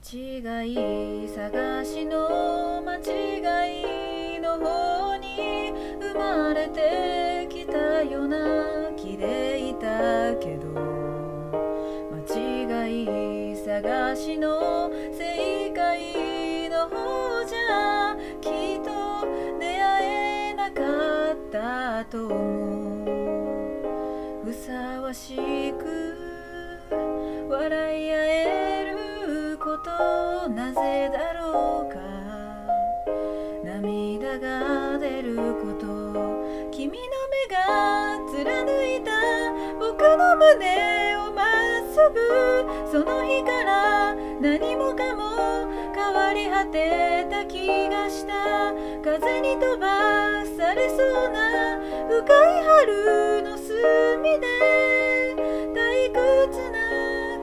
間違い探しの間違いの方に生まれてきたような気でいたけど。間違い探しの正解の方じゃきっと出会えなかったと思う。ふさわしくなぜだろうか。涙が出ること君の目が貫いた僕の胸をまっすぐその日から何もかも変わり果てた気がした。風に飛ばされそうな深い春の隅で。退屈な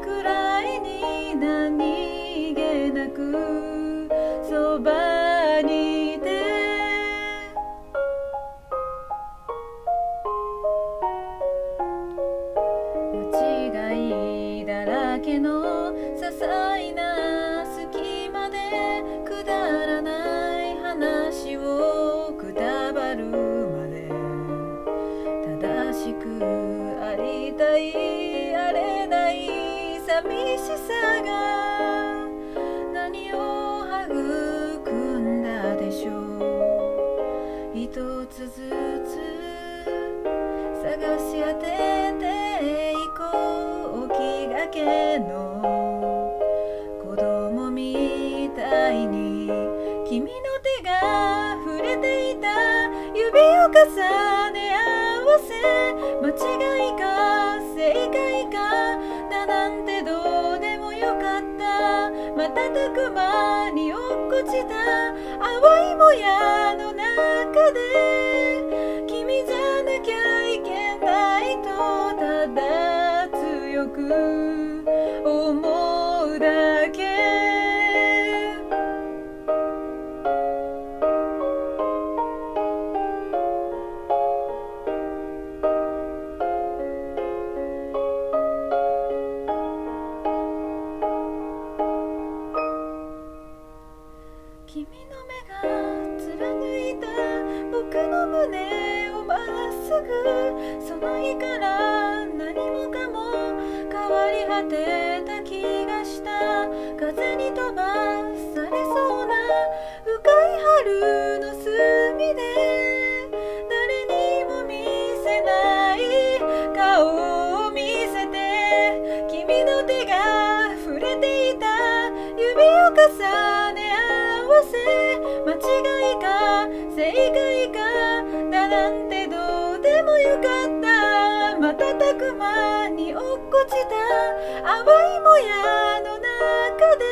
くらいに何くそばにいて。間違いだらけの些細な隙間でくだらない話をくたばるまで。正しくありたいあれない寂しさが一つずつ探し当てていこう。気がけの子供みたいに君の手が触れていた指を重ね合わせ間違いか正解かだなんてどうでもよかった。瞬く間落ちた淡いもやの中で。君じゃなきゃいけないとただ強く。胸をまっすぐその日から何もかも変わり果てた気がした風に飛ばされそうな深い春の隅で誰にも見せない顔を見せて君の手が触れていた指を重ね合わせ間違いか正解よかった。瞬く間に落っこちた。淡いもやの中で。